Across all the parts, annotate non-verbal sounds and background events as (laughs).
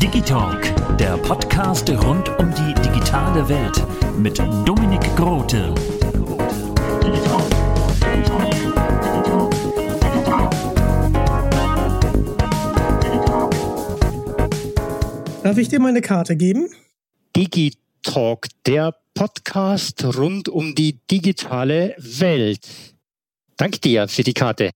Digitalk, der Podcast rund um die digitale Welt mit Dominik Grote. Darf ich dir meine Karte geben? Digitalk, der Podcast rund um die digitale Welt. Danke dir für die Karte.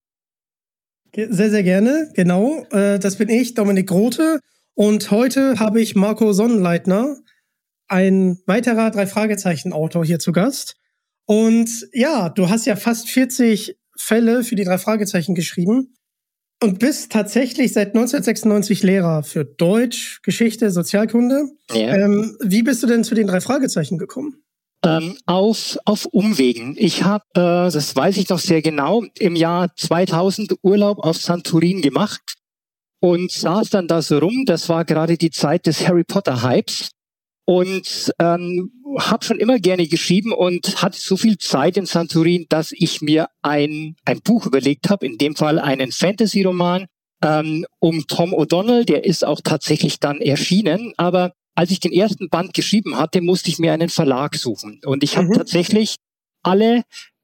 Sehr, sehr gerne. Genau. Äh, das bin ich, Dominik Grote. Und heute habe ich Marco Sonnenleitner, ein weiterer Drei-Fragezeichen-Autor hier zu Gast. Und ja, du hast ja fast 40 Fälle für die drei Fragezeichen geschrieben und bist tatsächlich seit 1996 Lehrer für Deutsch, Geschichte, Sozialkunde. Ja. Ähm, wie bist du denn zu den drei Fragezeichen gekommen? Ähm, auf, auf Umwegen. Ich habe, äh, das weiß ich noch sehr genau, im Jahr 2000 Urlaub auf Santorin gemacht und saß dann da so rum. Das war gerade die Zeit des Harry Potter Hypes und ähm, habe schon immer gerne geschrieben und hatte so viel Zeit in Santorin, dass ich mir ein, ein Buch überlegt habe, in dem Fall einen Fantasy-Roman ähm, um Tom O'Donnell, der ist auch tatsächlich dann erschienen, aber als ich den ersten Band geschrieben hatte, musste ich mir einen Verlag suchen. Und ich habe Mhm. tatsächlich alle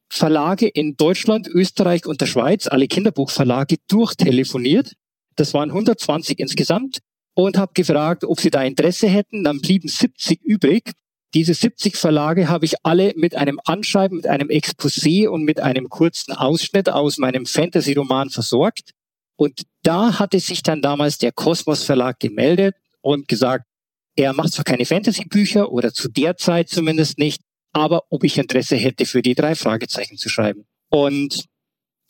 Verlage in Deutschland, Österreich und der Schweiz, alle Kinderbuchverlage durchtelefoniert. Das waren 120 insgesamt und habe gefragt, ob sie da Interesse hätten. Dann blieben 70 übrig. Diese 70 Verlage habe ich alle mit einem Anschreiben, mit einem Exposé und mit einem kurzen Ausschnitt aus meinem Fantasy-Roman versorgt. Und da hatte sich dann damals der Kosmos Verlag gemeldet und gesagt, er macht zwar keine Fantasy-Bücher oder zu der Zeit zumindest nicht, aber ob ich Interesse hätte, für die drei Fragezeichen zu schreiben. Und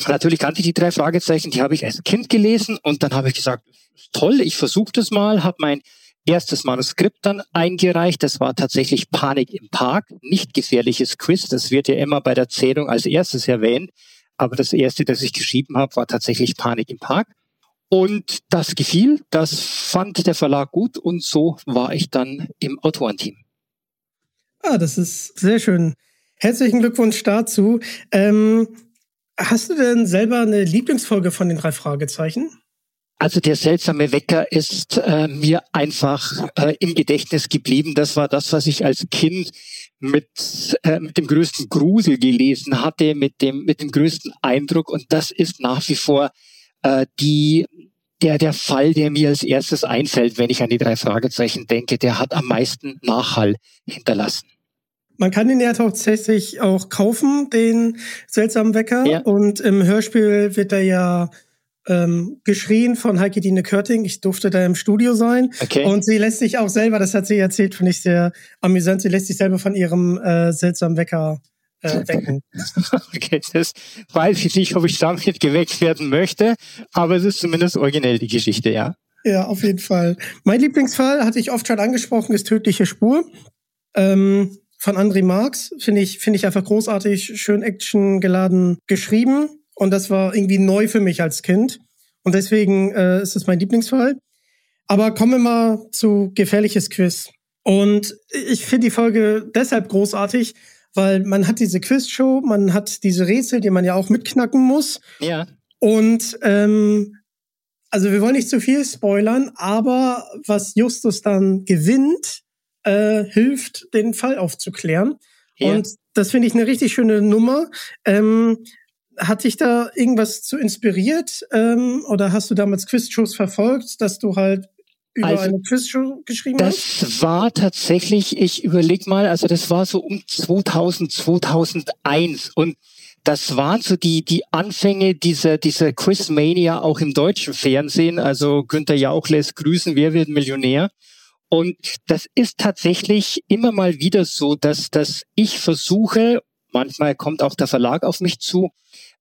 natürlich kannte ich die drei Fragezeichen, die habe ich als Kind gelesen und dann habe ich gesagt, toll, ich versuche das mal, habe mein erstes Manuskript dann eingereicht. Das war tatsächlich Panik im Park, nicht gefährliches Quiz. Das wird ja immer bei der Zählung als erstes erwähnt. Aber das erste, das ich geschrieben habe, war tatsächlich Panik im Park. Und das gefiel, das fand der Verlag gut und so war ich dann im Autorenteam. Ah, das ist sehr schön. Herzlichen Glückwunsch dazu. Ähm, hast du denn selber eine Lieblingsfolge von den drei Fragezeichen? Also der seltsame Wecker ist äh, mir einfach äh, im Gedächtnis geblieben. Das war das, was ich als Kind mit, äh, mit dem größten Grusel gelesen hatte, mit dem, mit dem größten Eindruck. Und das ist nach wie vor äh, die, der, der Fall, der mir als erstes einfällt, wenn ich an die drei Fragezeichen denke. Der hat am meisten Nachhall hinterlassen. Man kann den ja tatsächlich auch kaufen, den seltsamen Wecker. Ja. Und im Hörspiel wird er ja ähm, geschrien von Heike Dine Körting. Ich durfte da im Studio sein. Okay. Und sie lässt sich auch selber, das hat sie erzählt, finde ich sehr amüsant, sie lässt sich selber von ihrem äh, seltsamen Wecker äh. (laughs) Okay, das weiß ich nicht, ob ich damit geweckt werden möchte, aber es ist zumindest originell die Geschichte, ja. Ja, auf jeden Fall. Mein Lieblingsfall, hatte ich oft schon angesprochen, ist Tödliche Spur. Ähm, von André Marx. Finde ich, finde ich einfach großartig, schön actiongeladen geschrieben. Und das war irgendwie neu für mich als Kind. Und deswegen äh, ist es mein Lieblingsfall. Aber kommen wir mal zu Gefährliches Quiz. Und ich finde die Folge deshalb großartig, weil man hat diese Quizshow, man hat diese Rätsel, die man ja auch mitknacken muss. Ja. Und ähm, also wir wollen nicht zu viel spoilern, aber was Justus dann gewinnt, äh, hilft, den Fall aufzuklären. Ja. Und das finde ich eine richtig schöne Nummer. Ähm, hat dich da irgendwas zu inspiriert? Ähm, oder hast du damals Quizshows verfolgt, dass du halt über also, eine Quizshow geschrieben das hast? Das war tatsächlich, ich überleg mal, also das war so um 2000, 2001 und das waren so die, die Anfänge dieser, dieser Quizmania auch im deutschen Fernsehen. Also Günther Jauch lässt grüßen, wer wird Millionär? Und das ist tatsächlich immer mal wieder so, dass, dass ich versuche, manchmal kommt auch der Verlag auf mich zu,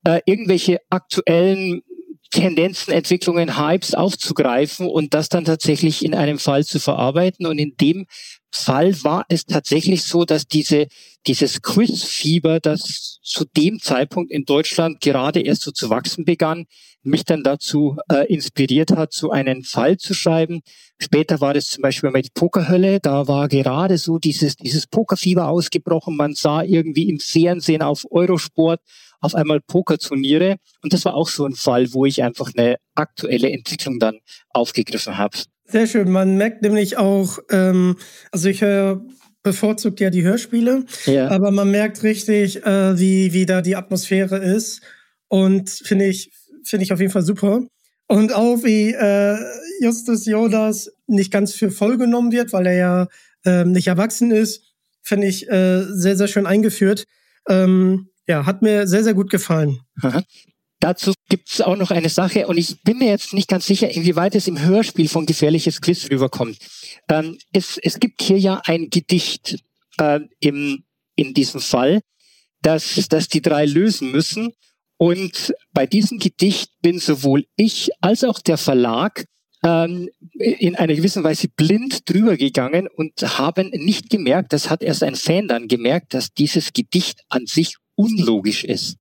äh, irgendwelche aktuellen Tendenzen, Entwicklungen, Hypes aufzugreifen und das dann tatsächlich in einem Fall zu verarbeiten. Und in dem Fall war es tatsächlich so, dass diese, dieses Quizfieber, das zu dem Zeitpunkt in Deutschland gerade erst so zu wachsen begann, mich dann dazu äh, inspiriert hat, so einen Fall zu schreiben. Später war das zum Beispiel mit Pokerhölle, da war gerade so dieses, dieses Pokerfieber ausgebrochen. Man sah irgendwie im Fernsehen auf Eurosport auf einmal Pokerturniere. Und das war auch so ein Fall, wo ich einfach eine aktuelle Entwicklung dann aufgegriffen habe. Sehr schön. Man merkt nämlich auch, ähm, also ich höre bevorzugt ja die Hörspiele, ja. aber man merkt richtig, äh, wie, wie da die Atmosphäre ist. Und finde ich, finde ich auf jeden Fall super. Und auch wie äh, Justus Jonas nicht ganz für voll genommen wird, weil er ja äh, nicht erwachsen ist, finde ich äh, sehr, sehr schön eingeführt. Ähm, ja, hat mir sehr, sehr gut gefallen. Aha. Dazu gibt es auch noch eine Sache und ich bin mir jetzt nicht ganz sicher, inwieweit es im Hörspiel von Gefährliches Quiz rüberkommt. Ähm, es, es gibt hier ja ein Gedicht äh, im, in diesem Fall, das, das die drei lösen müssen. Und bei diesem Gedicht bin sowohl ich als auch der Verlag ähm, in einer gewissen Weise blind drüber gegangen und haben nicht gemerkt, das hat erst ein Fan dann gemerkt, dass dieses Gedicht an sich unlogisch ist.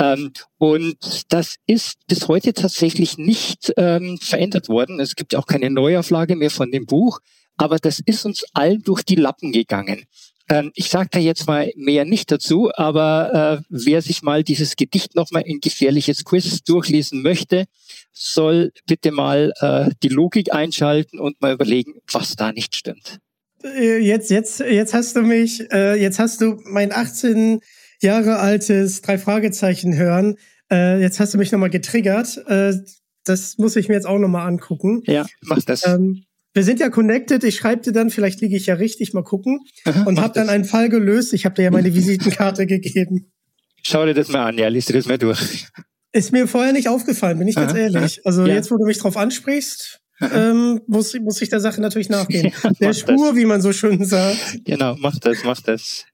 Ähm, und das ist bis heute tatsächlich nicht ähm, verändert worden. Es gibt auch keine Neuauflage mehr von dem Buch, aber das ist uns allen durch die Lappen gegangen. Ähm, ich sage da jetzt mal mehr nicht dazu, aber äh, wer sich mal dieses Gedicht nochmal in gefährliches Quiz durchlesen möchte, soll bitte mal äh, die Logik einschalten und mal überlegen, was da nicht stimmt. Äh, jetzt, jetzt, jetzt hast du mich, äh, jetzt hast du mein 18 Jahre altes drei Fragezeichen hören. Äh, jetzt hast du mich nochmal getriggert. Äh, das muss ich mir jetzt auch nochmal angucken. Ja, mach das. Ähm, wir sind ja connected. Ich schreibe dir dann, vielleicht liege ich ja richtig, mal gucken. Aha, und habe dann einen Fall gelöst. Ich habe dir ja meine (laughs) Visitenkarte gegeben. Schau dir das mal an, ja, liest dir das mal durch. Ist mir vorher nicht aufgefallen, bin ich ganz ehrlich. Also ja. jetzt, wo du mich drauf ansprichst, ähm, muss, muss ich der Sache natürlich nachgehen. (laughs) Ja, der Spur, das. wie man so schön sagt. Genau, mach das, mach das.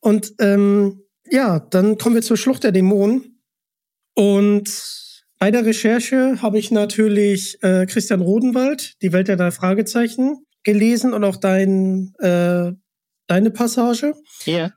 Und ähm, ja, dann kommen wir zur Schlucht der Dämonen. Und bei der Recherche habe ich natürlich äh, Christian Rodenwald, die Welt der drei Fragezeichen, gelesen und auch dein, äh, deine Passage. Ja.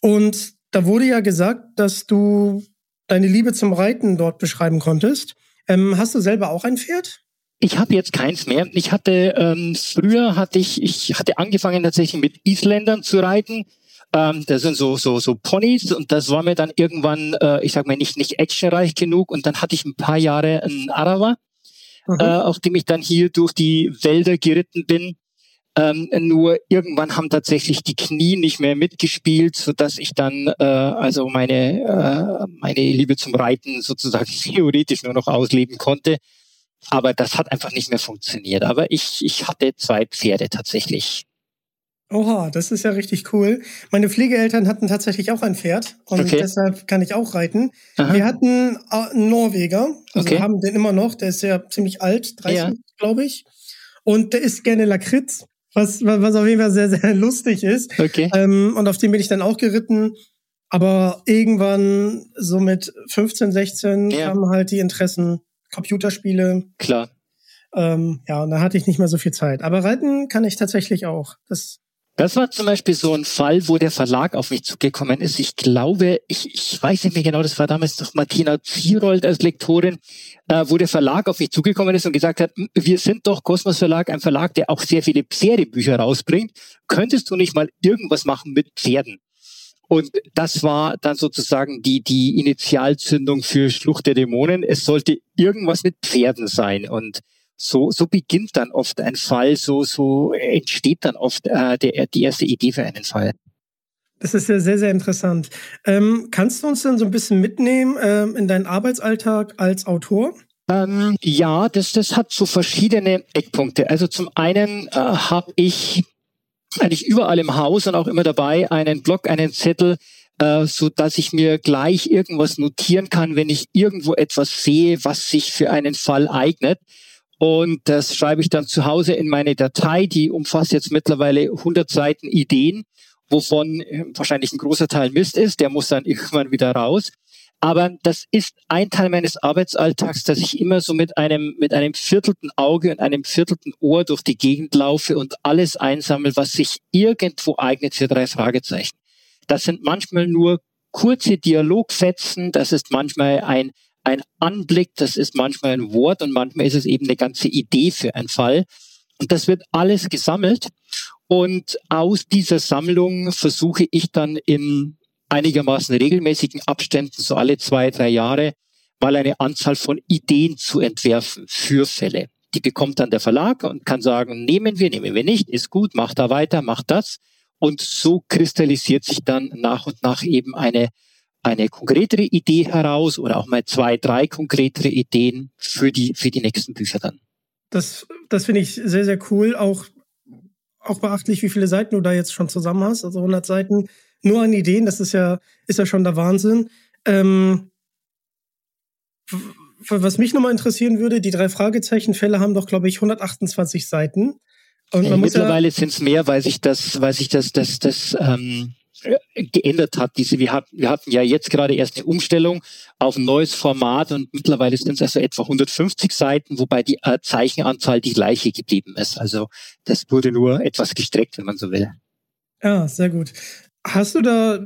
Und da wurde ja gesagt, dass du deine Liebe zum Reiten dort beschreiben konntest. Ähm, hast du selber auch ein Pferd? Ich habe jetzt keins mehr. Ich hatte ähm, früher hatte ich ich hatte angefangen tatsächlich mit Isländern zu reiten. Ähm, das sind so, so, so Ponys und das war mir dann irgendwann, äh, ich sag mal, nicht, nicht actionreich genug und dann hatte ich ein paar Jahre einen Arawa, mhm. äh, auf dem ich dann hier durch die Wälder geritten bin. Ähm, nur irgendwann haben tatsächlich die Knie nicht mehr mitgespielt, so dass ich dann äh, also meine äh, meine Liebe zum Reiten sozusagen (laughs) theoretisch nur noch ausleben konnte. Aber das hat einfach nicht mehr funktioniert. Aber ich ich hatte zwei Pferde tatsächlich. Oha, das ist ja richtig cool. Meine Pflegeeltern hatten tatsächlich auch ein Pferd und okay. deshalb kann ich auch reiten. Aha. Wir hatten einen Norweger, also okay. haben den immer noch, der ist ja ziemlich alt, 30, ja. glaube ich. Und der isst gerne Lakritz, was, was auf jeden Fall sehr, sehr (laughs) lustig ist. Okay. Ähm, und auf dem bin ich dann auch geritten. Aber irgendwann, so mit 15, 16, ja. kamen halt die Interessen, Computerspiele. Klar. Ähm, ja, und da hatte ich nicht mehr so viel Zeit. Aber reiten kann ich tatsächlich auch. Das das war zum Beispiel so ein Fall, wo der Verlag auf mich zugekommen ist. Ich glaube, ich, ich weiß nicht mehr genau, das war damals noch Martina Zierold als Lektorin, äh, wo der Verlag auf mich zugekommen ist und gesagt hat, wir sind doch Kosmos Verlag, ein Verlag, der auch sehr viele Pferdebücher rausbringt. Könntest du nicht mal irgendwas machen mit Pferden? Und das war dann sozusagen die, die Initialzündung für Schlucht der Dämonen. Es sollte irgendwas mit Pferden sein. Und so, so beginnt dann oft ein Fall, so, so entsteht dann oft äh, der, die erste Idee für einen Fall. Das ist ja sehr, sehr interessant. Ähm, kannst du uns denn so ein bisschen mitnehmen ähm, in deinen Arbeitsalltag als Autor? Ähm, ja, das, das hat so verschiedene Eckpunkte. Also zum einen äh, habe ich eigentlich überall im Haus und auch immer dabei einen Blog, einen Zettel, äh, so dass ich mir gleich irgendwas notieren kann, wenn ich irgendwo etwas sehe, was sich für einen Fall eignet. Und das schreibe ich dann zu Hause in meine Datei, die umfasst jetzt mittlerweile 100 Seiten Ideen wovon äh, wahrscheinlich ein großer Teil Mist ist, der muss dann (laughs) irgendwann wieder raus. Aber das ist ein Teil meines Arbeitsalltags, dass ich immer so mit einem, mit einem viertelten Auge und einem viertelten Ohr durch die Gegend laufe und alles einsammle, was sich irgendwo eignet für drei Fragezeichen. Das sind manchmal nur kurze Dialogfetzen, das ist manchmal ein, ein Anblick, das ist manchmal ein Wort und manchmal ist es eben eine ganze Idee für einen Fall. Und das wird alles gesammelt und aus dieser Sammlung versuche ich dann in einigermaßen regelmäßigen Abständen, so alle zwei, drei Jahre, mal eine Anzahl von Ideen zu entwerfen für Fälle. Die bekommt dann der Verlag und kann sagen, nehmen wir, nehmen wir nicht, ist gut, macht da weiter, macht das. Und so kristallisiert sich dann nach und nach eben eine, eine konkretere Idee heraus oder auch mal zwei, drei konkretere Ideen für die, für die nächsten Bücher dann. Das, das finde ich sehr, sehr cool. Auch auch beachtlich, wie viele Seiten du da jetzt schon zusammen hast. Also 100 Seiten nur an Ideen, das ist ja, ist ja schon der Wahnsinn. Ähm, was mich nochmal interessieren würde, die drei Fragezeichenfälle haben doch, glaube ich, 128 Seiten. Und man Mittlerweile ja sind es mehr, weil sich das, weil sich das, das, das ähm, geändert hat. Diese, wir, hatten, wir hatten ja jetzt gerade erst eine Umstellung auf ein neues Format und mittlerweile sind es also etwa 150 Seiten, wobei die äh, Zeichenanzahl die gleiche geblieben ist. Also das wurde nur etwas gestreckt, wenn man so will. Ja, sehr gut. Hast du da,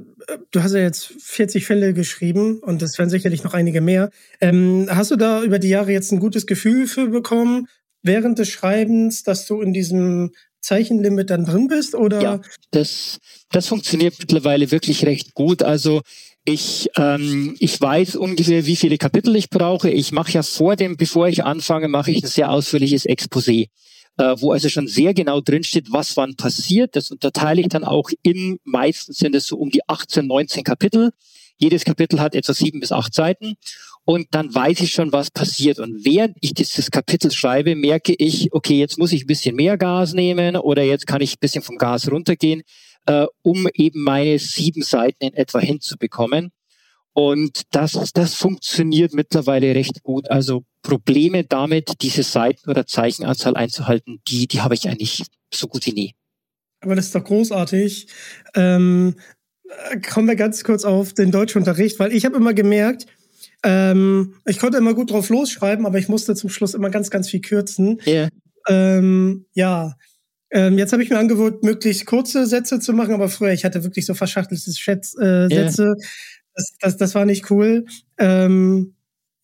du hast ja jetzt 40 Fälle geschrieben und es werden sicherlich noch einige mehr. Ähm, hast du da über die Jahre jetzt ein gutes Gefühl für bekommen, während des Schreibens, dass du in diesem Zeichenlimit dann drin bist? Oder? Ja, das, das funktioniert mittlerweile wirklich recht gut. Also ich, ähm, ich weiß ungefähr, wie viele Kapitel ich brauche. Ich mache ja vor dem, bevor ich anfange, mache ich ein sehr ausführliches Exposé, äh, wo also schon sehr genau drinsteht, was wann passiert. Das unterteile ich dann auch in, meistens sind es so um die 18, 19 Kapitel. Jedes Kapitel hat etwa sieben bis acht Seiten und dann weiß ich schon, was passiert. Und während ich dieses Kapitel schreibe, merke ich, okay, jetzt muss ich ein bisschen mehr Gas nehmen oder jetzt kann ich ein bisschen vom Gas runtergehen, äh, um eben meine sieben Seiten in etwa hinzubekommen. Und das, das funktioniert mittlerweile recht gut. Also Probleme damit, diese Seiten oder Zeichenanzahl einzuhalten, die, die habe ich eigentlich so gut wie nie. Aber das ist doch großartig. Ähm, kommen wir ganz kurz auf den Deutschunterricht, weil ich habe immer gemerkt, ähm, ich konnte immer gut drauf losschreiben, aber ich musste zum Schluss immer ganz, ganz viel kürzen. Yeah. Ähm, ja. Ähm, jetzt habe ich mir angewöhnt, möglichst kurze Sätze zu machen, aber früher, ich hatte wirklich so verschachtelte Schätz, äh, Sätze. Yeah. Das, das, das war nicht cool. Ähm,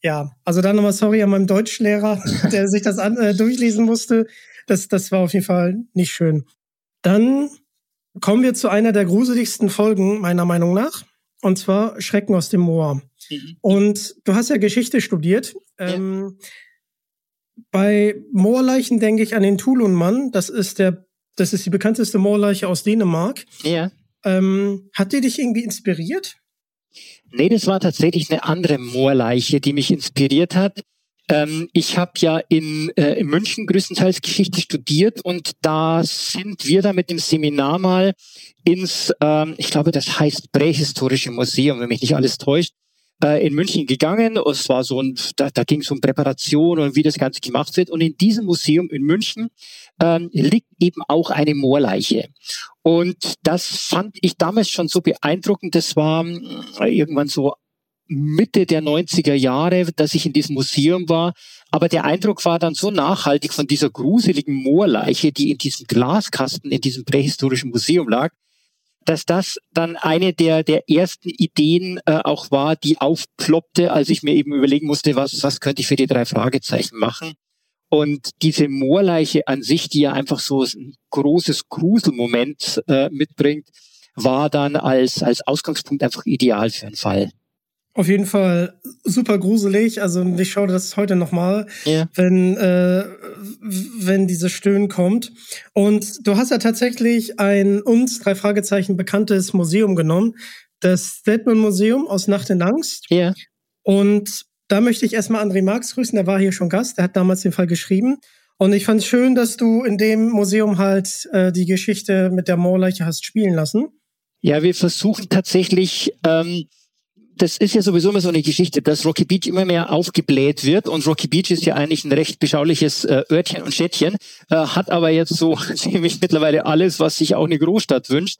ja, also dann nochmal sorry an meinem Deutschlehrer, (laughs) der sich das an, äh, durchlesen musste. Das, das war auf jeden Fall nicht schön. Dann kommen wir zu einer der gruseligsten Folgen, meiner Meinung nach. Und zwar Schrecken aus dem Moor. Mhm. Und du hast ja Geschichte studiert. Ja. Ähm, bei Moorleichen denke ich an den Tulun-Mann. Das ist der, das ist die bekannteste Moorleiche aus Dänemark. Ja. Ähm, hat die dich irgendwie inspiriert? Nee, das war tatsächlich eine andere Moorleiche, die mich inspiriert hat. Ähm, ich habe ja in, äh, in München größtenteils Geschichte studiert und da sind wir da mit dem Seminar mal ins, ähm, ich glaube, das heißt Prähistorische Museum, wenn mich nicht alles täuscht, äh, in München gegangen. Es war so ein, da, da ging es um Präparation und wie das Ganze gemacht wird. Und in diesem Museum in München ähm, liegt eben auch eine Moorleiche. Und das fand ich damals schon so beeindruckend. Das war äh, irgendwann so Mitte der 90er Jahre, dass ich in diesem Museum war. Aber der Eindruck war dann so nachhaltig von dieser gruseligen Moorleiche, die in diesem Glaskasten, in diesem prähistorischen Museum lag, dass das dann eine der, der ersten Ideen äh, auch war, die aufploppte, als ich mir eben überlegen musste, was, was könnte ich für die drei Fragezeichen machen. Und diese Moorleiche an sich, die ja einfach so ein großes Gruselmoment äh, mitbringt, war dann als, als Ausgangspunkt einfach ideal für einen Fall. Auf jeden Fall super gruselig. Also ich schaue das heute nochmal, yeah. wenn, äh, wenn dieses Stöhnen kommt. Und du hast ja tatsächlich ein uns, drei Fragezeichen, bekanntes Museum genommen. Das Stedman Museum aus Nacht in Angst. Ja. Yeah. Und da möchte ich erstmal André Marx grüßen, der war hier schon Gast, der hat damals den Fall geschrieben. Und ich fand es schön, dass du in dem Museum halt äh, die Geschichte mit der Moorleiche hast spielen lassen. Ja, wir versuchen tatsächlich, ähm, das ist ja sowieso immer so eine Geschichte, dass Rocky Beach immer mehr aufgebläht wird und Rocky Beach ist ja eigentlich ein recht beschauliches äh, Örtchen und Städtchen, äh, hat aber jetzt so (laughs) ziemlich mittlerweile alles, was sich auch eine Großstadt wünscht.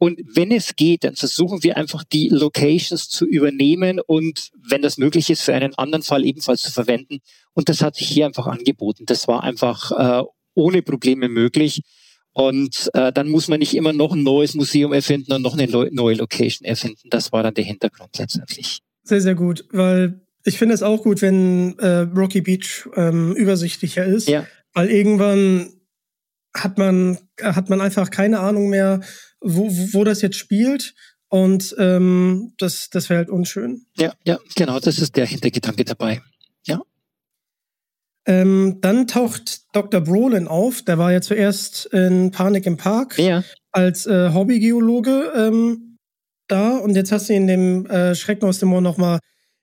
Und wenn es geht, dann versuchen wir einfach die Locations zu übernehmen und wenn das möglich ist, für einen anderen Fall ebenfalls zu verwenden. Und das hat sich hier einfach angeboten. Das war einfach äh, ohne Probleme möglich. Und äh, dann muss man nicht immer noch ein neues Museum erfinden und noch eine neue Location erfinden. Das war dann der Hintergrund letztendlich. Sehr, sehr gut, weil ich finde es auch gut, wenn äh, Rocky Beach ähm, übersichtlicher ist. Ja. Weil irgendwann hat man, hat man einfach keine Ahnung mehr, wo, wo das jetzt spielt. Und ähm, das, das wäre halt unschön. Ja, ja, genau, das ist der Hintergedanke dabei. Ähm, dann taucht Dr. Brolin auf. Der war ja zuerst in Panik im Park ja. als äh, Hobbygeologe ähm, da. Und jetzt hast du ihn in dem äh, Schrecken aus dem Moor nochmal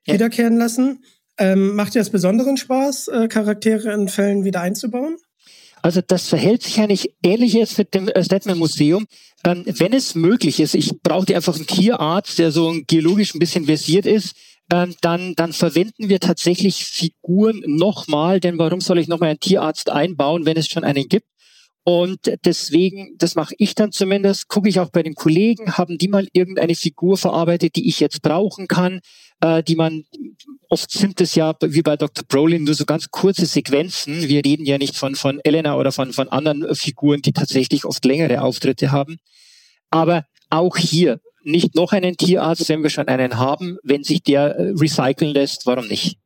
ja. wiederkehren lassen. Ähm, macht dir das besonderen Spaß, äh, Charaktere in Fällen wieder einzubauen? Also das verhält sich eigentlich ähnlich jetzt mit dem Stedman Museum. Ähm, wenn es möglich ist, ich brauche einfach einen Tierarzt, der so geologisch ein bisschen versiert ist, ähm, dann, dann verwenden wir tatsächlich Figuren nochmal, denn warum soll ich nochmal einen Tierarzt einbauen, wenn es schon einen gibt? Und deswegen, das mache ich dann zumindest, gucke ich auch bei den Kollegen, haben die mal irgendeine Figur verarbeitet, die ich jetzt brauchen kann, äh, die man, oft sind es ja wie bei Dr. Brolin nur so ganz kurze Sequenzen. Wir reden ja nicht von, von Elena oder von, von anderen Figuren, die tatsächlich oft längere Auftritte haben. Aber auch hier, nicht noch einen Tierarzt, wenn wir schon einen haben, wenn sich der äh, recyceln lässt, warum nicht?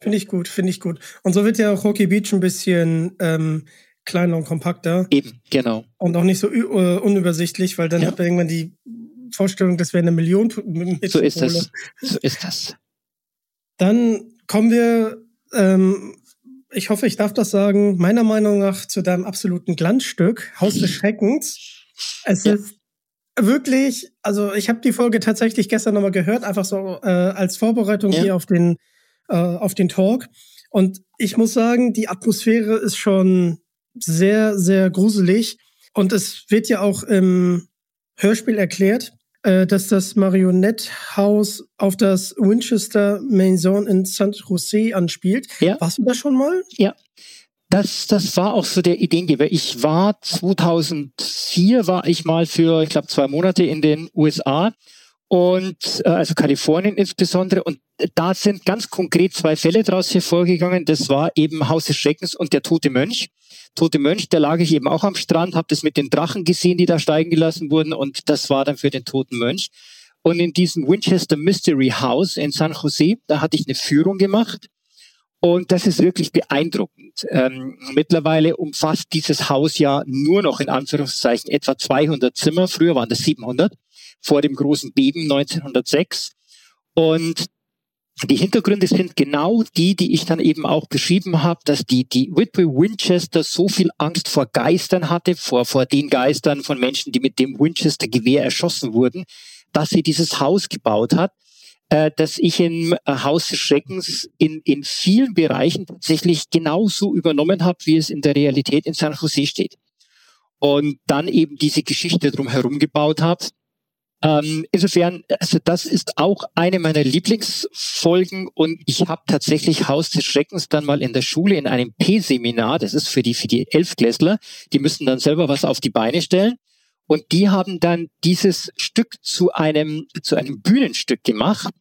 Finde ich gut, finde ich gut. Und so wird ja auch Rocky Beach ein bisschen ähm, kleiner und kompakter. Eben, genau. Und auch nicht so uh, unübersichtlich, weil dann ja. hat man irgendwann die Vorstellung, das wäre eine Million. So ist das. So ist das. Dann kommen wir, ähm, ich hoffe, ich darf das sagen, meiner Meinung nach zu deinem absoluten Glanzstück, Haus des Schreckens. Es ja. ist wirklich, also ich habe die Folge tatsächlich gestern nochmal gehört, einfach so äh, als Vorbereitung ja. hier auf den, äh, auf den Talk. Und ich muss sagen, die Atmosphäre ist schon sehr, sehr gruselig. Und es wird ja auch im Hörspiel erklärt, äh, dass das Marionetthaus auf das Winchester Maison in San Jose anspielt. Ja. Warst du da schon mal? Ja. Das, das war auch so der Ideengeber. Ich war 2004 war ich mal für, ich glaube, zwei Monate in den USA und äh, also Kalifornien insbesondere. Und da sind ganz konkret zwei Fälle daraus hervorgegangen. Das war eben Haus des Schreckens und der Tote Mönch. Tote Mönch, da lag ich eben auch am Strand, habe das mit den Drachen gesehen, die da steigen gelassen wurden und das war dann für den Toten Mönch. Und in diesem Winchester Mystery House in San Jose, da hatte ich eine Führung gemacht und das ist wirklich beeindruckend. Ähm, mittlerweile umfasst dieses Haus ja nur noch in Anführungszeichen etwa 200 Zimmer. Früher waren das 700 vor dem großen Beben 1906. Und die Hintergründe sind genau die, die ich dann eben auch beschrieben habe, dass die, die Whitby Winchester so viel Angst vor Geistern hatte, vor, vor den Geistern von Menschen, die mit dem Winchester-Gewehr erschossen wurden, dass sie dieses Haus gebaut hat, äh, dass ich im äh, Haus des Schreckens in, in vielen Bereichen tatsächlich genauso übernommen habe, wie es in der Realität in San Jose steht. Und dann eben diese Geschichte drumherum gebaut habe, ähm, insofern, also das ist auch eine meiner Lieblingsfolgen und ich habe tatsächlich Haus des Schreckens dann mal in der Schule in einem P-Seminar, das ist für die, für die Elfklässler, die müssen dann selber was auf die Beine stellen und die haben dann dieses Stück zu einem, zu einem Bühnenstück gemacht,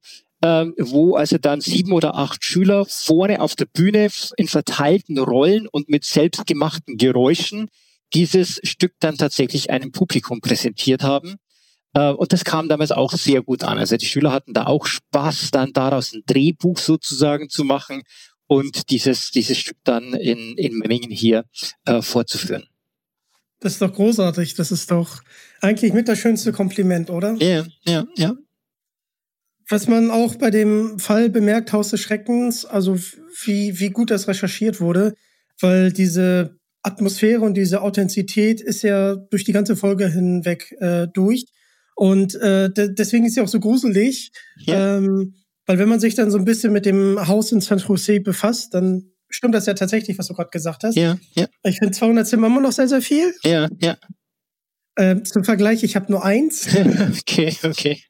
ähm, wo also dann sieben oder acht Schüler vorne auf der Bühne in verteilten Rollen und mit selbstgemachten Geräuschen dieses Stück dann tatsächlich einem Publikum präsentiert haben. Äh, und das kam damals auch sehr gut an. Also die Schüler hatten da auch Spaß, dann daraus ein Drehbuch sozusagen zu machen und dieses, dieses Stück dann in, in Memmingen hier äh, vorzuführen. Das ist doch großartig. Das ist doch eigentlich mit das schönste Kompliment, oder? Ja, ja, ja. was man auch bei dem Fall bemerkt, Haus des Schreckens, also wie, wie gut das recherchiert wurde, weil diese Atmosphäre und diese Authentizität ist ja durch die ganze Folge hinweg äh, durch. Und äh, deswegen ist sie auch so gruselig. Ja. Ähm, weil wenn man sich dann so ein bisschen mit dem Haus in San Jose befasst, dann stimmt das ja tatsächlich, was du gerade gesagt hast. Ja, ja. Ich finde 200 Zimmer immer noch sehr, sehr viel. Ja, ja. Äh, zum Vergleich, ich habe nur eins. (laughs) okay, okay.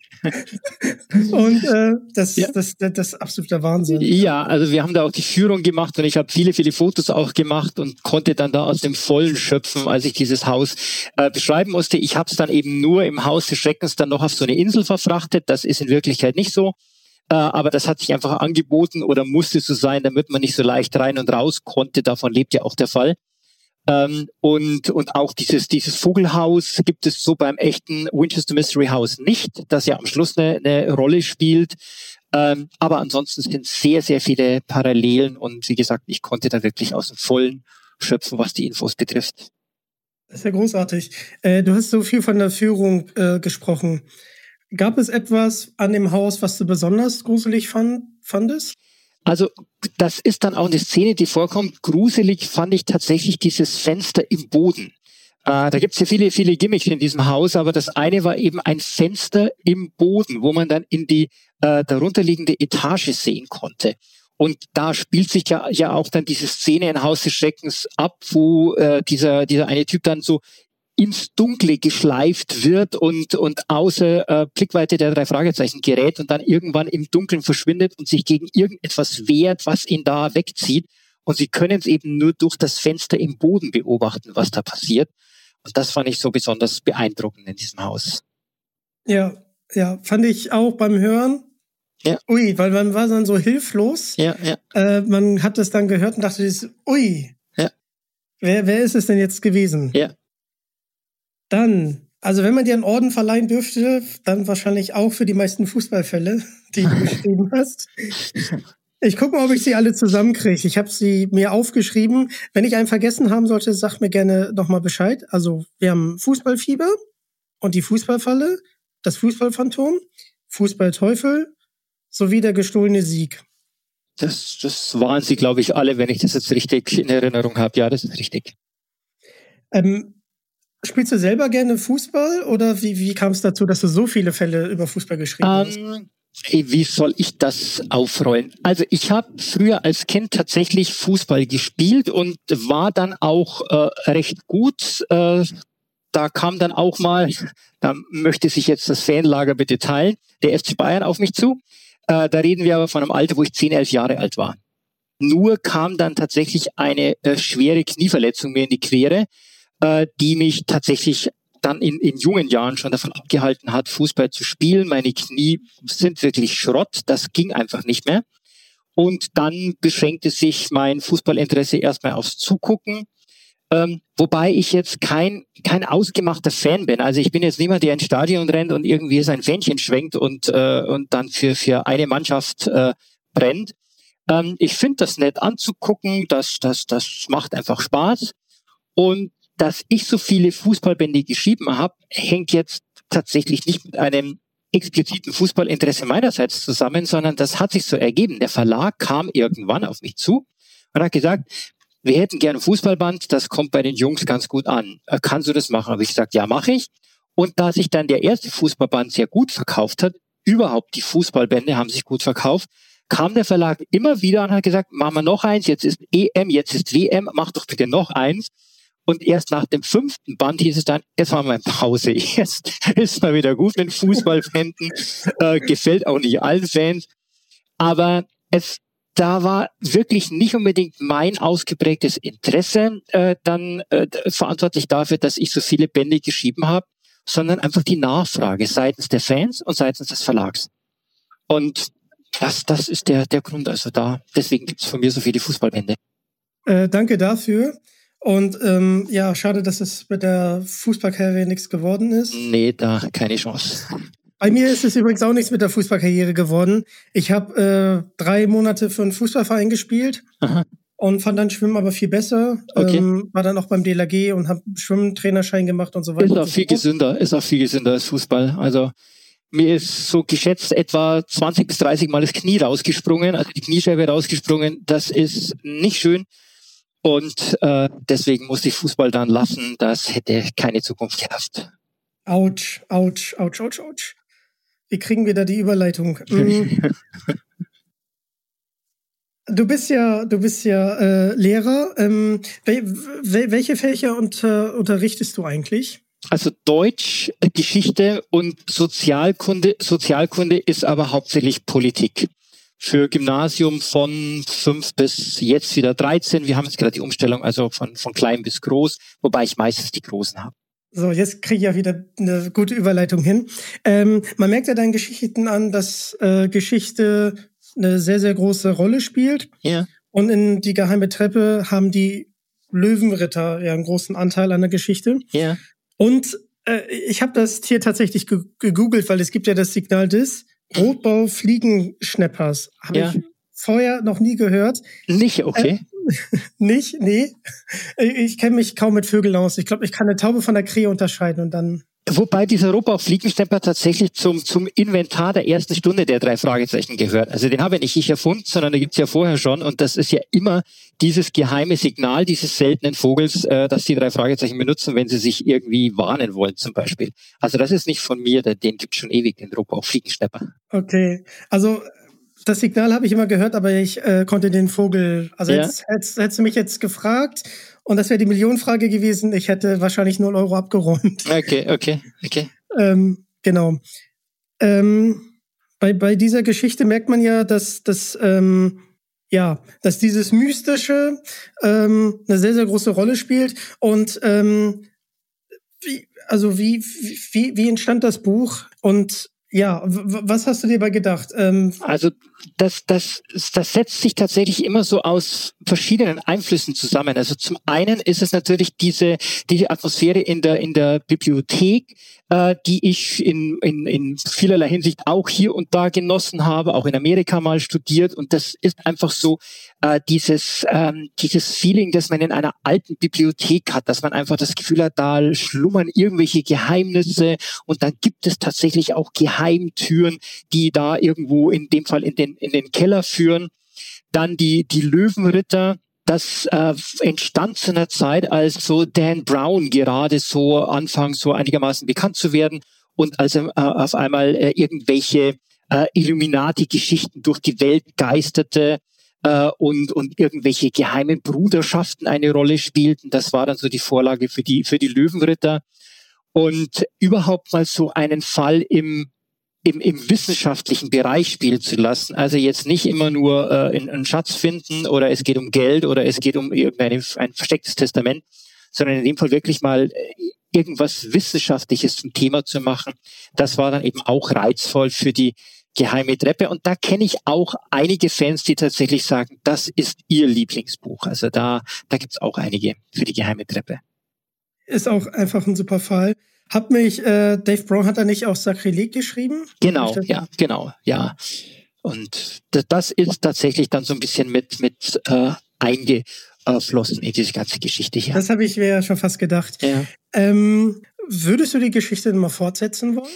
und äh, das, ja. das, das, das ist absoluter Wahnsinn. Ja, also wir haben da auch die Führung gemacht und ich habe viele, viele Fotos auch gemacht und konnte dann da aus dem Vollen schöpfen, als ich dieses Haus äh, beschreiben musste. Ich habe es dann eben nur im Haus des Schreckens dann noch auf so eine Insel verfrachtet. Das ist in Wirklichkeit nicht so. Äh, aber das hat sich einfach angeboten oder musste so sein, damit man nicht so leicht rein und raus konnte. Davon lebt ja auch der Fall. Ähm, und, und auch dieses, dieses Vogelhaus gibt es so beim echten Winchester Mystery House nicht, das ja am Schluss eine, eine Rolle spielt. Ähm, aber ansonsten sind sehr, sehr viele Parallelen und wie gesagt, ich konnte da wirklich aus dem Vollen schöpfen, was die Infos betrifft. Das ist ja großartig. Äh, du hast so viel von der Führung äh, gesprochen. Gab es etwas an dem Haus, was du besonders gruselig fand, fandest? Also das ist dann auch eine Szene, die vorkommt. Gruselig fand ich tatsächlich dieses Fenster im Boden. Äh, da gibt es ja viele, viele Gimmicks in diesem Haus, aber das eine war eben ein Fenster im Boden, wo man dann in die äh, darunterliegende Etage sehen konnte. Und da spielt sich ja, ja auch dann diese Szene in Haus des Schreckens ab, wo äh, dieser, dieser eine Typ dann so ins Dunkle geschleift wird und, und außer äh, Blickweite der drei Fragezeichen gerät und dann irgendwann im Dunkeln verschwindet und sich gegen irgendetwas wehrt, was ihn da wegzieht. Und sie können es eben nur durch das Fenster im Boden beobachten, was da passiert. Und das fand ich so besonders beeindruckend in diesem Haus. Ja, ja, fand ich auch beim Hören. Ja. Ui, weil man war dann so hilflos. Ja, ja. Äh, man hat es dann gehört und dachte, ui. Ja. Wer, wer ist es denn jetzt gewesen? Ja. Dann, also wenn man dir einen Orden verleihen dürfte, dann wahrscheinlich auch für die meisten Fußballfälle, (laughs) die du beschrieben hast. Ich gucke mal, ob ich sie alle zusammenkriege. Ich habe sie mir aufgeschrieben. Wenn ich einen vergessen haben sollte, sag mir gerne nochmal Bescheid. Also wir haben Fußballfieber und die Fußballfalle, das Fußballphantom, Fußballteufel sowie der gestohlene Sieg. Das, das waren sie, glaube ich, alle, wenn ich das jetzt richtig in Erinnerung habe. Ja, das ist richtig. Ähm, Spielst du selber gerne Fußball oder wie, wie kam es dazu, dass du so viele Fälle über Fußball geschrieben hast? Ähm, wie soll ich das aufrollen? Also ich habe früher als Kind tatsächlich Fußball gespielt und war dann auch äh, recht gut. Äh, da kam dann auch mal, da möchte sich jetzt das Fanlager bitte teilen, der FC Bayern auf mich zu. Äh, da reden wir aber von einem Alter, wo ich 10, 11 Jahre alt war. Nur kam dann tatsächlich eine äh, schwere Knieverletzung mir in die Quere äh, die mich tatsächlich dann in, in jungen Jahren schon davon abgehalten hat, Fußball zu spielen. Meine Knie sind wirklich Schrott, das ging einfach nicht mehr. Und dann beschränkte sich mein Fußballinteresse erstmal aufs Zugucken. Ähm, wobei ich jetzt kein, kein ausgemachter Fan bin. Also ich bin jetzt niemand, der ins Stadion rennt und irgendwie sein Fähnchen schwenkt und, äh, und dann für, für eine Mannschaft äh, brennt. Ähm, ich finde das nett anzugucken, das, das, das macht einfach Spaß. Und dass ich so viele Fußballbände geschrieben habe, hängt jetzt tatsächlich nicht mit einem expliziten Fußballinteresse meinerseits zusammen, sondern das hat sich so ergeben. Der Verlag kam irgendwann auf mich zu und hat gesagt, wir hätten gerne Fußballband, das kommt bei den Jungs ganz gut an. Äh, kannst du das machen? Habe ich gesagt, ja, mache ich. Und da sich dann der erste Fußballband sehr gut verkauft hat, überhaupt die Fußballbände haben sich gut verkauft, kam der Verlag immer wieder und hat gesagt, machen wir noch eins, jetzt ist EM, jetzt ist WM, mach doch bitte noch eins. Und erst nach dem fünften Band hieß es dann, jetzt machen wir Pause. (laughs) Jetzt ist mal wieder gut mit Fußballfänden. (laughs) Äh, gefällt auch nicht allen Fans. Aber es, da war wirklich nicht unbedingt mein ausgeprägtes Interesse äh, dann äh, verantwortlich dafür, dass ich so viele Bände geschrieben habe, sondern einfach die Nachfrage seitens der Fans und seitens des Verlags. Und das, das ist der, der Grund also da. Deswegen gibt es von mir so viele Fußballbände. Äh, danke dafür. Und ähm, ja, schade, dass es mit der Fußballkarriere nichts geworden ist. Nee, da keine Chance. Bei mir ist es übrigens auch nichts mit der Fußballkarriere geworden. Ich habe äh, drei Monate für einen Fußballverein gespielt Aha. und fand dann Schwimmen aber viel besser. Okay. Ähm, war dann auch beim DLAG und habe Schwimmtrainerschein gemacht und so weiter. Ist auch viel gesünder, ist auch viel gesünder als Fußball. Also Mir ist so geschätzt etwa 20 bis 30 Mal das Knie rausgesprungen, also die Kniescheibe rausgesprungen. Das ist nicht schön. Und äh, deswegen musste ich Fußball dann lassen. Das hätte keine Zukunft gehabt. Autsch, ouch, ouch, ouch, ouch. Wie kriegen wir da die Überleitung? Mm. (laughs) Du bist ja, du bist ja äh, Lehrer. Ähm, wel, welche Fächer unter, unterrichtest du eigentlich? Also Deutsch, Geschichte und Sozialkunde. Sozialkunde ist aber hauptsächlich Politik. Für Gymnasium von fünf bis jetzt wieder 13. Wir haben jetzt gerade die Umstellung, also von, von klein bis groß, wobei ich meistens die Großen habe. So, jetzt kriege ich ja wieder eine gute Überleitung hin. Ähm, man merkt ja deinen Geschichten an, dass äh, Geschichte eine sehr, sehr große Rolle spielt. Ja. Und in die geheime Treppe haben die Löwenritter ja einen großen Anteil an der Geschichte. Ja. Und äh, ich habe das hier tatsächlich gegoogelt, weil es gibt ja das Signal des Rotbau-Fliegenschneppers. Habe ja. ich vorher noch nie gehört. Nicht, okay. Äh, (laughs) nicht, nee. Ich kenne mich kaum mit Vögeln aus. Ich glaube, ich kann eine Taube von der Krähe unterscheiden und dann Wobei dieser Rohbau-Fliegenstempel tatsächlich zum, zum Inventar der ersten Stunde der drei Fragezeichen gehört. Also den habe nicht ich erfunden, sondern da gibt's ja vorher schon. Und das ist ja immer dieses geheime Signal dieses seltenen Vogels, äh, das die drei Fragezeichen benutzen, wenn sie sich irgendwie warnen wollen zum Beispiel. Also das ist nicht von mir, den gibt's schon ewig, den Rohbau-Fliegenstepper. Okay, also das Signal habe ich immer gehört, aber ich äh, konnte den Vogel, also ja? hättest, hättest, hättest du mich jetzt gefragt und das wäre die Millionenfrage gewesen. Ich hätte wahrscheinlich 0 Euro abgeräumt. (laughs) Okay, okay, okay. Ähm, genau. Ähm, bei, bei dieser Geschichte merkt man ja, dass, dass, ähm, ja, dass dieses Mystische ähm, eine sehr, sehr große Rolle spielt. Und ähm, wie, also wie, wie, wie entstand das Buch? Und ja, was hast du dir dabei gedacht? Ähm also das, das, das setzt sich tatsächlich immer so aus verschiedenen Einflüssen zusammen. Also zum einen ist es natürlich diese, diese Atmosphäre in der, in der Bibliothek, äh, die ich in, in, in vielerlei Hinsicht auch hier und da genossen habe, auch in Amerika mal studiert. Und das ist einfach so äh, dieses, ähm, dieses Feeling, dass man in einer alten Bibliothek hat, dass man einfach das Gefühl hat, da schlummern irgendwelche Geheimnisse und dann gibt es tatsächlich auch Geheimtüren, die da irgendwo in dem Fall in den, in den Keller führen. Dann die, die Löwenritter, das äh, entstand zu einer Zeit, als so Dan Brown gerade so anfang so einigermaßen bekannt zu werden und also äh, auf einmal äh, irgendwelche äh, Illuminati-Geschichten durch die Welt geisterte äh, und, und irgendwelche geheimen Bruderschaften eine Rolle spielten. Das war dann so die Vorlage für die, für die Löwenritter. Und überhaupt mal so einen Fall im im, im wissenschaftlichen Bereich spielen zu lassen. Also jetzt nicht immer nur äh, einen Schatz finden oder es geht um Geld oder es geht um irgendein ein verstecktes Testament, sondern in dem Fall wirklich mal äh, irgendwas Wissenschaftliches zum Thema zu machen. Das war dann eben auch reizvoll für die geheime Treppe. Und da kenne ich auch einige Fans, die tatsächlich sagen, das ist ihr Lieblingsbuch. Also da, da gibt's auch einige für die geheime Treppe. Ist auch einfach ein super Fall. Hat mich, äh, Dave Brown hat er nicht auch Sakrileg geschrieben? Genau, ja, genau, ja. Und das ist tatsächlich dann so ein bisschen mit, mit äh, eingeflossen in diese ganze Geschichte hier. Das habe ich mir ja schon fast gedacht. Ja. Ähm, würdest du die Geschichte mal fortsetzen wollen?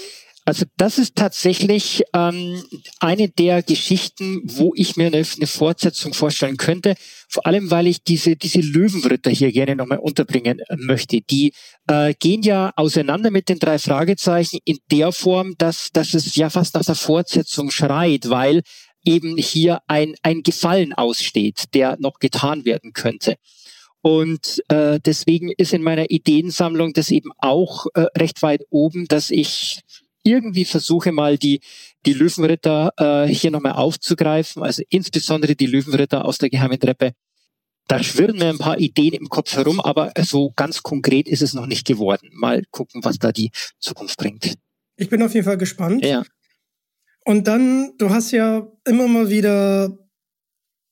Also das ist tatsächlich ähm, eine der Geschichten, wo ich mir eine, eine, Fortsetzung vorstellen könnte. Vor allem, weil ich diese, diese Löwenritter hier gerne nochmal unterbringen möchte. Die äh, gehen ja auseinander mit den drei Fragezeichen in der Form, dass, dass es ja fast nach der Fortsetzung schreit, weil eben hier ein, ein Gefallen aussteht, der noch getan werden könnte. Und äh, deswegen ist in meiner Ideensammlung das eben auch äh, recht weit oben, dass ich irgendwie versuche mal die, die Löwenritter äh, hier nochmal aufzugreifen, also insbesondere die Löwenritter aus der geheimen Treppe. Da schwirren mir ein paar Ideen im Kopf herum, aber so ganz konkret ist es noch nicht geworden. Mal gucken, was da die Zukunft bringt. Ich bin auf jeden Fall gespannt. Ja. Und dann, du hast ja immer mal wieder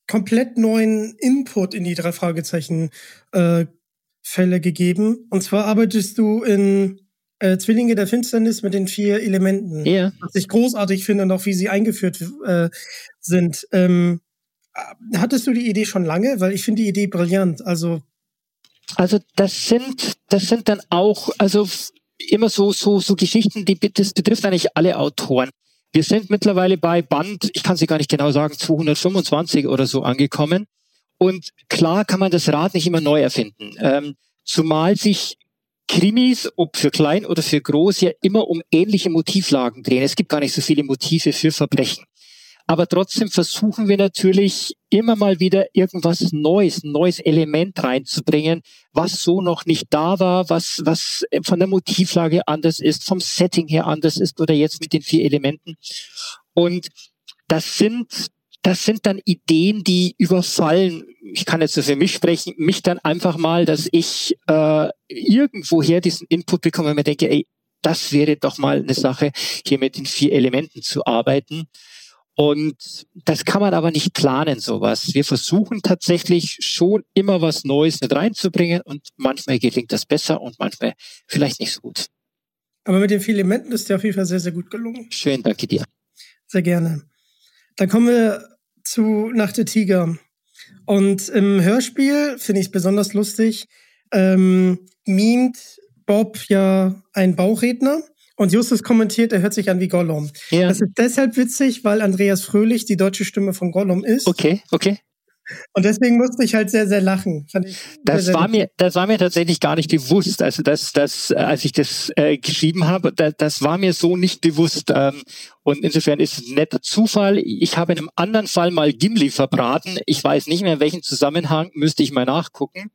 komplett neuen Input in die drei Fragezeichen äh, Fälle gegeben. Und zwar arbeitest du in äh, Zwillinge der Finsternis mit den vier Elementen. Ja. Was ich großartig finde, noch wie sie eingeführt äh, sind. Ähm, äh, hattest du die Idee schon lange? Weil ich finde die Idee brillant. Also also das sind, das sind dann auch, also immer so, so, so Geschichten, die, das betrifft eigentlich alle Autoren. Wir sind mittlerweile bei Band, ich kann sie gar nicht genau sagen, 225 oder so angekommen. Und klar kann man das Rad nicht immer neu erfinden. Ähm, zumal sich Krimis, ob für klein oder für groß, ja immer um ähnliche Motivlagen drehen. Es gibt gar nicht so viele Motive für Verbrechen. Aber trotzdem versuchen wir natürlich immer mal wieder irgendwas Neues, ein neues Element reinzubringen, was so noch nicht da war, was, was von der Motivlage anders ist, vom Setting her anders ist oder jetzt mit den vier Elementen. Und das sind das sind dann Ideen, die überfallen, ich kann jetzt so für mich sprechen, mich dann einfach mal, dass ich äh, irgendwoher diesen Input bekomme und mir denke, ey, das wäre doch mal eine Sache, hier mit den vier Elementen zu arbeiten. Und das kann man aber nicht planen, sowas. Wir versuchen tatsächlich schon immer was Neues mit reinzubringen und manchmal gelingt das besser und manchmal vielleicht nicht so gut. Aber mit den vier Elementen ist dir auf jeden Fall sehr, sehr gut gelungen. Schön, danke dir. Sehr gerne. Dann kommen wir zu Nacht der Tiger. Und im Hörspiel finde ich es besonders lustig, ähm, mimt Bob ja einen Bauchredner und Justus kommentiert, er hört sich an wie Gollum. Ja. Das ist deshalb witzig, weil Andreas Fröhlich die deutsche Stimme von Gollum ist. Okay, okay. Und deswegen musste ich halt sehr, sehr lachen. das sehr, war mir, das war mir tatsächlich gar nicht bewusst. Also das, das, als ich das äh, geschrieben habe, das, das war mir so nicht bewusst. Ähm, und insofern ist es ein netter Zufall. Ich habe in einem anderen Fall mal Gimli verbraten. Ich weiß nicht mehr, in welchem Zusammenhang, müsste ich mal nachgucken.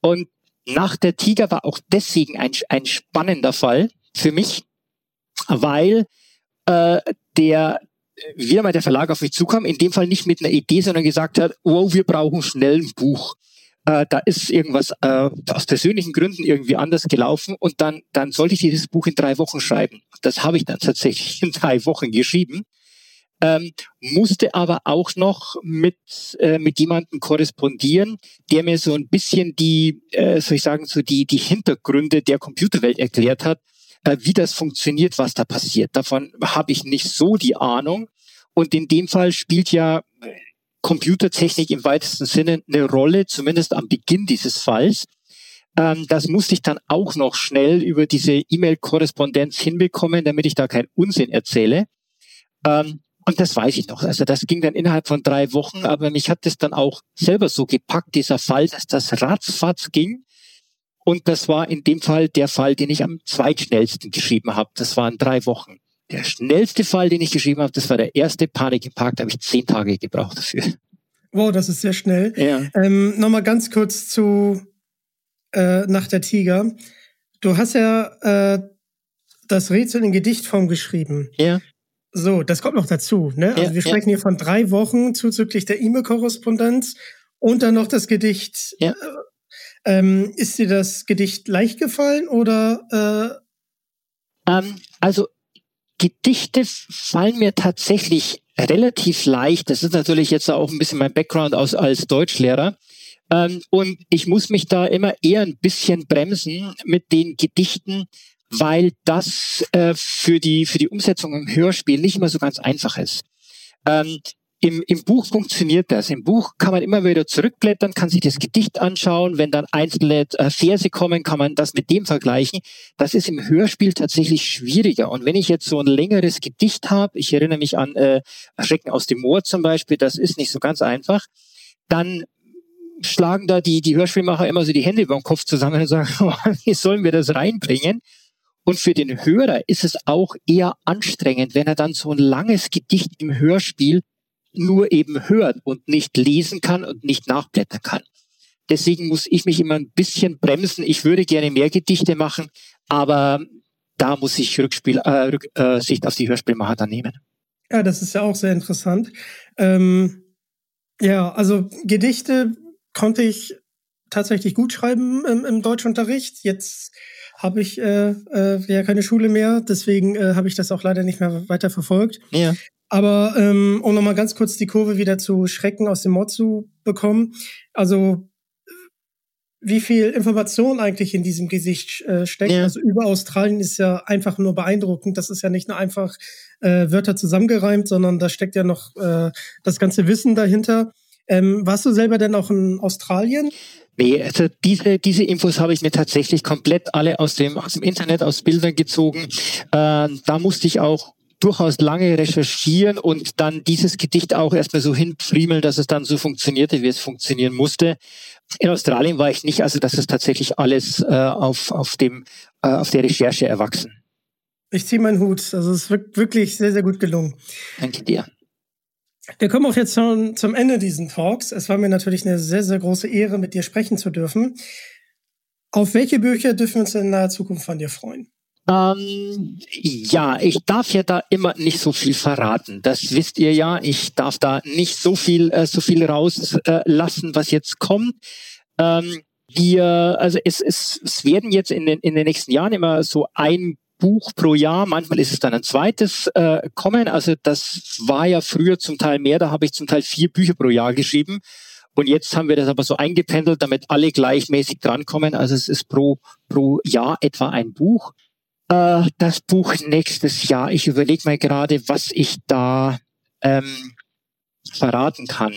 Und nach der Tiger war auch deswegen ein, ein spannender Fall für mich, weil äh, der wieder mal der Verlag auf mich zukam, in dem Fall nicht mit einer Idee, sondern gesagt hat, wow, wir brauchen schnell ein Buch. Äh, da ist irgendwas äh, aus persönlichen Gründen irgendwie anders gelaufen und dann, dann sollte ich dieses Buch in drei Wochen schreiben. Das habe ich dann tatsächlich (laughs) in drei Wochen geschrieben. Ähm, musste aber auch noch mit, äh, mit jemandem korrespondieren, der mir so ein bisschen die, äh, soll ich sagen, so die, die Hintergründe der Computerwelt erklärt hat äh, wie das funktioniert, was da passiert. Davon habe ich nicht so die Ahnung. Und in dem Fall spielt ja Computertechnik im weitesten Sinne eine Rolle, zumindest am Beginn dieses Falls. Ähm, das musste ich dann auch noch schnell über diese E-Mail-Korrespondenz hinbekommen, damit ich da keinen Unsinn erzähle. Ähm, und das weiß ich noch. Also das ging dann innerhalb von drei Wochen, aber mich hat das dann auch selber so gepackt, dieser Fall, dass das ratzfatz ging. Und das war in dem Fall der Fall, den ich am zweitschnellsten geschrieben habe. Das waren drei Wochen. Der schnellste Fall, den ich geschrieben habe, das war der erste Panik im Park. Da habe ich zehn Tage gebraucht dafür. Wow, das ist sehr schnell. Ja. Ähm, Nochmal ganz kurz zu äh, Nach der Tiger. Du hast ja äh, das Rätsel in Gedichtform geschrieben. Ja. So, das kommt noch dazu. Ne? Also ja, wir sprechen ja. hier von drei Wochen zuzüglich der E-Mail-Korrespondenz und dann noch das Gedicht ja. Äh, ähm, ist dir das Gedicht leicht gefallen oder? Äh? Ähm, also Gedichte fallen mir tatsächlich relativ leicht. Das ist natürlich jetzt auch ein bisschen mein Background aus, als Deutschlehrer. Ähm, und ich muss mich da immer eher ein bisschen bremsen mit den Gedichten, weil das äh, für, die, für die Umsetzung im Hörspiel nicht immer so ganz einfach ist. Ähm, im, Im Buch funktioniert das. Im Buch kann man immer wieder zurückblättern, kann sich das Gedicht anschauen. Wenn dann einzelne äh, Verse kommen, kann man das mit dem vergleichen. Das ist im Hörspiel tatsächlich schwieriger. Und wenn ich jetzt so ein längeres Gedicht habe, ich erinnere mich an äh, Schrecken aus dem Moor zum Beispiel, das ist nicht so ganz einfach, dann schlagen da die, die Hörspielmacher immer so die Hände über den Kopf zusammen und sagen, (laughs) oh, wie sollen wir das reinbringen? Und für den Hörer ist es auch eher anstrengend, wenn er dann so ein langes Gedicht im Hörspiel nur eben hört und nicht lesen kann und nicht nachblättern kann. Deswegen muss ich mich immer ein bisschen bremsen. Ich würde gerne mehr Gedichte machen, aber da muss ich Rückspiel, äh, Rücksicht auf die Hörspielmacher dann nehmen. Ja, das ist ja auch sehr interessant. Ähm, ja, also Gedichte konnte ich tatsächlich gut schreiben im, im Deutschunterricht. Jetzt habe ich äh, äh, ja keine Schule mehr, deswegen äh, habe ich das auch leider nicht mehr weiter verfolgt. Ja. Aber ähm, um nochmal ganz kurz die Kurve wieder zu Schrecken aus dem Mod zu bekommen. Also wie viel Information eigentlich in diesem Gesicht äh, steckt. Ja. Also über Australien ist ja einfach nur beeindruckend. Das ist ja nicht nur einfach äh, Wörter zusammengereimt, sondern da steckt ja noch äh, das ganze Wissen dahinter. Ähm, warst du selber denn auch in Australien? Nee, also diese, diese Infos habe ich mir tatsächlich komplett alle aus dem, aus dem Internet, aus Bildern gezogen. Äh, da musste ich auch durchaus lange recherchieren und dann dieses Gedicht auch erstmal so hinfriemeln, dass es dann so funktionierte, wie es funktionieren musste. In Australien war ich nicht, also das ist tatsächlich alles äh, auf, auf, dem, äh, auf der Recherche erwachsen. Ich ziehe meinen Hut. Also es ist wirklich sehr, sehr gut gelungen. Danke dir. Wir kommen auch jetzt schon zum Ende diesen Talks. Es war mir natürlich eine sehr, sehr große Ehre, mit dir sprechen zu dürfen. Auf welche Bücher dürfen wir uns in naher Zukunft von dir freuen? Ähm, ja, ich darf ja da immer nicht so viel verraten. Das wisst ihr ja. Ich darf da nicht so viel, äh, so viel rauslassen, äh, was jetzt kommt. Ähm, wir, also es, es, es werden jetzt in den, in den nächsten Jahren immer so ein Buch pro Jahr. Manchmal ist es dann ein zweites äh, kommen. Also das war ja früher zum Teil mehr. Da habe ich zum Teil vier Bücher pro Jahr geschrieben. Und jetzt haben wir das aber so eingependelt, damit alle gleichmäßig drankommen. Also es ist pro, pro Jahr etwa ein Buch äh, das Buch nächstes Jahr. Ich überlege mal gerade, was ich da ähm, verraten kann.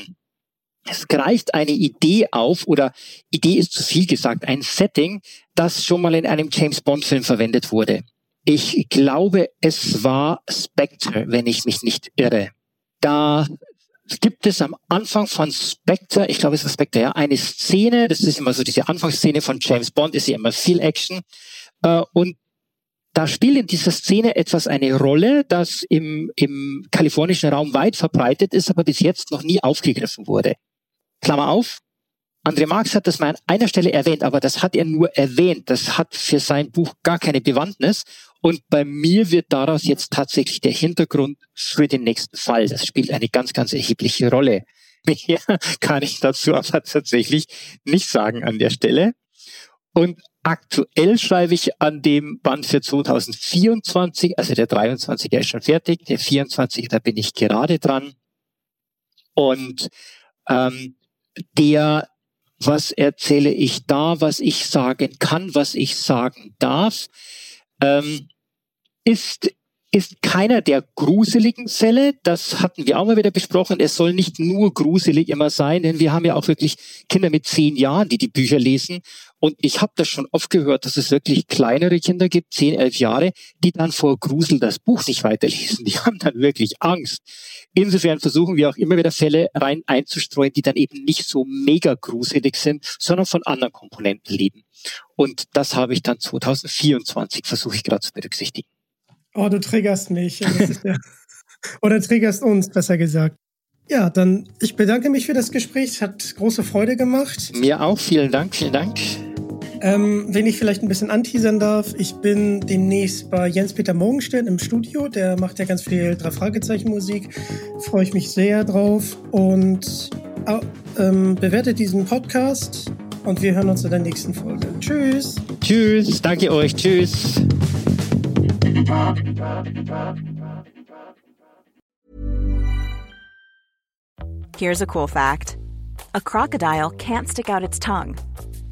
Es greift eine Idee auf, oder Idee ist zu viel gesagt, ein Setting, das schon mal in einem James Bond-Film verwendet wurde. Ich glaube, es war Spectre, wenn ich mich nicht irre. Da gibt es am Anfang von Spectre, ich glaube, es war Spectre, ja, eine Szene, das ist immer so diese Anfangsszene von James Bond, ist ja immer viel Action. Äh, und da spielt in dieser Szene etwas eine Rolle, das im, im kalifornischen Raum weit verbreitet ist, aber bis jetzt noch nie aufgegriffen wurde. Klammer auf. André Marx hat das mal an einer Stelle erwähnt, aber das hat er nur erwähnt. Das hat für sein Buch gar keine Bewandtnis. Und bei mir wird daraus jetzt tatsächlich der Hintergrund für den nächsten Fall. Das spielt eine ganz, ganz erhebliche Rolle. (laughs) Mehr kann ich dazu aber tatsächlich nicht sagen an der Stelle. Und aktuell schreibe ich an dem Band für 2024, also der 23er ist schon fertig, der 24er, da bin ich gerade dran. Und ähm, der, was erzähle ich da, was ich sagen kann, was ich sagen darf, ähm, ist ist keiner der gruseligen Fälle. Das hatten wir auch mal wieder besprochen. Es soll nicht nur gruselig immer sein, denn wir haben ja auch wirklich Kinder mit zehn Jahren, die die Bücher lesen. Und ich habe das schon oft gehört, dass es wirklich kleinere Kinder gibt, zehn, elf Jahre, die dann vor Grusel das Buch nicht weiterlesen. Die (laughs) haben dann wirklich Angst. Insofern versuchen wir auch immer wieder Fälle rein einzustreuen, die dann eben nicht so mega gruselig sind, sondern von anderen Komponenten leben. Und das habe ich dann 2024 versuche ich gerade zu berücksichtigen. Oh, du triggerst mich. Ja, (laughs) oder triggerst uns, besser gesagt. Ja, dann ich bedanke mich für das Gespräch. Es hat große Freude gemacht. Mir auch. Vielen Dank, vielen Dank. Ähm, wenn ich vielleicht ein bisschen anteasern darf, ich bin demnächst bei Jens-Peter Morgenstern im Studio. Der macht ja ganz viel Drei-Fragezeichen-Musik. Freue ich mich sehr drauf. Und äh, ähm, bewertet diesen Podcast. Und wir hören uns in der nächsten Folge. Tschüss. Tschüss. Danke euch. Tschüss. Here's a cool fact a crocodile can't stick out its tongue.